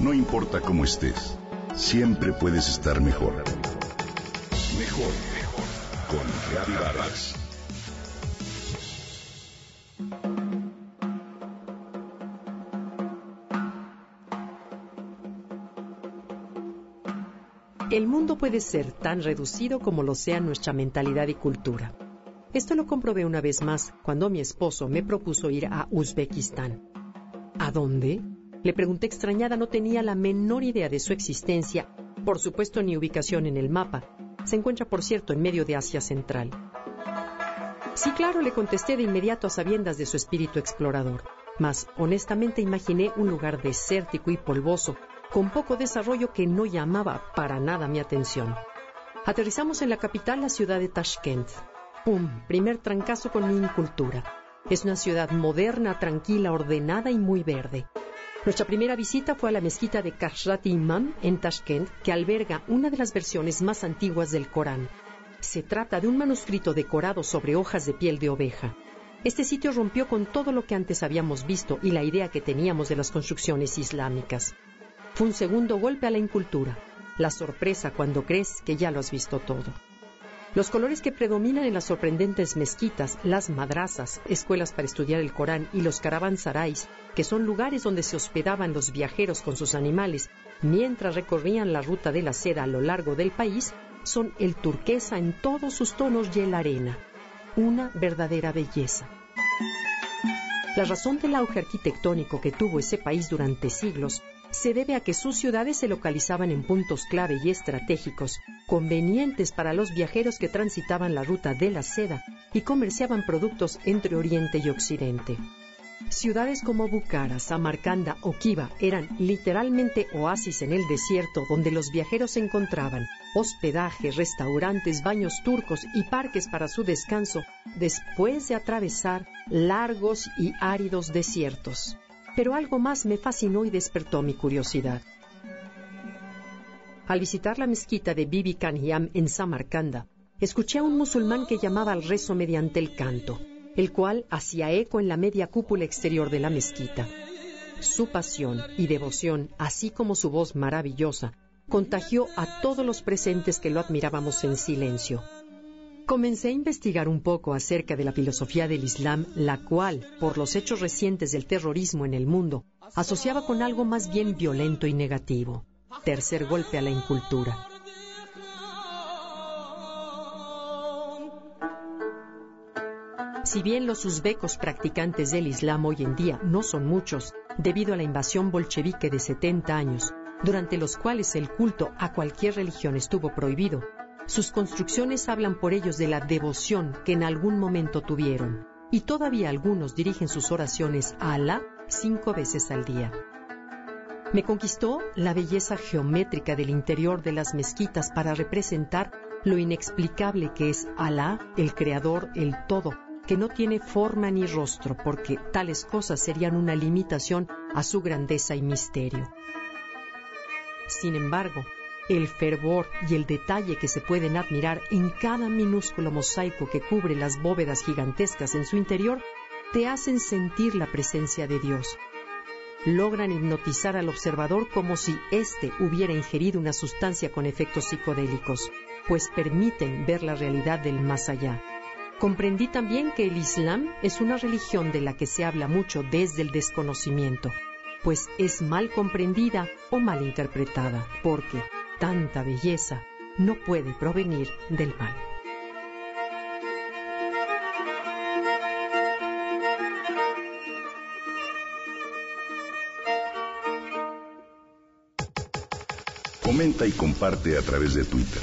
No importa cómo estés, siempre puedes estar mejor. Mejor, mejor. Con Reavivadas. El mundo puede ser tan reducido como lo sea nuestra mentalidad y cultura. Esto lo comprobé una vez más cuando mi esposo me propuso ir a Uzbekistán. ¿A dónde? Le pregunté extrañada, no tenía la menor idea de su existencia, por supuesto ni ubicación en el mapa. Se encuentra, por cierto, en medio de Asia Central. Sí, claro, le contesté de inmediato a sabiendas de su espíritu explorador, mas honestamente imaginé un lugar desértico y polvoso, con poco desarrollo que no llamaba para nada mi atención. Aterrizamos en la capital, la ciudad de Tashkent. ¡Pum! Primer trancazo con mi incultura. Es una ciudad moderna, tranquila, ordenada y muy verde. Nuestra primera visita fue a la mezquita de Kashrat Imam en Tashkent, que alberga una de las versiones más antiguas del Corán. Se trata de un manuscrito decorado sobre hojas de piel de oveja. Este sitio rompió con todo lo que antes habíamos visto y la idea que teníamos de las construcciones islámicas. Fue un segundo golpe a la incultura, la sorpresa cuando crees que ya lo has visto todo. Los colores que predominan en las sorprendentes mezquitas, las madrazas, escuelas para estudiar el Corán y los caravansarais, que son lugares donde se hospedaban los viajeros con sus animales mientras recorrían la ruta de la seda a lo largo del país, son el turquesa en todos sus tonos y el arena. Una verdadera belleza. La razón del auge arquitectónico que tuvo ese país durante siglos se debe a que sus ciudades se localizaban en puntos clave y estratégicos, convenientes para los viajeros que transitaban la ruta de la seda y comerciaban productos entre Oriente y Occidente. Ciudades como Bukhara, Samarcanda o Kiva eran literalmente oasis en el desierto donde los viajeros encontraban hospedaje, restaurantes, baños turcos y parques para su descanso después de atravesar largos y áridos desiertos pero algo más me fascinó y despertó mi curiosidad. Al visitar la mezquita de Bibi Kanyam en Samarcanda, escuché a un musulmán que llamaba al rezo mediante el canto, el cual hacía eco en la media cúpula exterior de la mezquita. Su pasión y devoción, así como su voz maravillosa, contagió a todos los presentes que lo admirábamos en silencio. Comencé a investigar un poco acerca de la filosofía del Islam, la cual, por los hechos recientes del terrorismo en el mundo, asociaba con algo más bien violento y negativo. Tercer golpe a la incultura. Si bien los uzbecos practicantes del Islam hoy en día no son muchos, debido a la invasión bolchevique de 70 años, durante los cuales el culto a cualquier religión estuvo prohibido, sus construcciones hablan por ellos de la devoción que en algún momento tuvieron, y todavía algunos dirigen sus oraciones a Alá cinco veces al día. Me conquistó la belleza geométrica del interior de las mezquitas para representar lo inexplicable que es Alá, el Creador, el Todo, que no tiene forma ni rostro, porque tales cosas serían una limitación a su grandeza y misterio. Sin embargo, el fervor y el detalle que se pueden admirar en cada minúsculo mosaico que cubre las bóvedas gigantescas en su interior te hacen sentir la presencia de Dios. Logran hipnotizar al observador como si éste hubiera ingerido una sustancia con efectos psicodélicos, pues permiten ver la realidad del más allá. Comprendí también que el Islam es una religión de la que se habla mucho desde el desconocimiento, pues es mal comprendida o mal interpretada, porque tanta belleza no puede provenir del mal. Comenta y comparte a través de Twitter.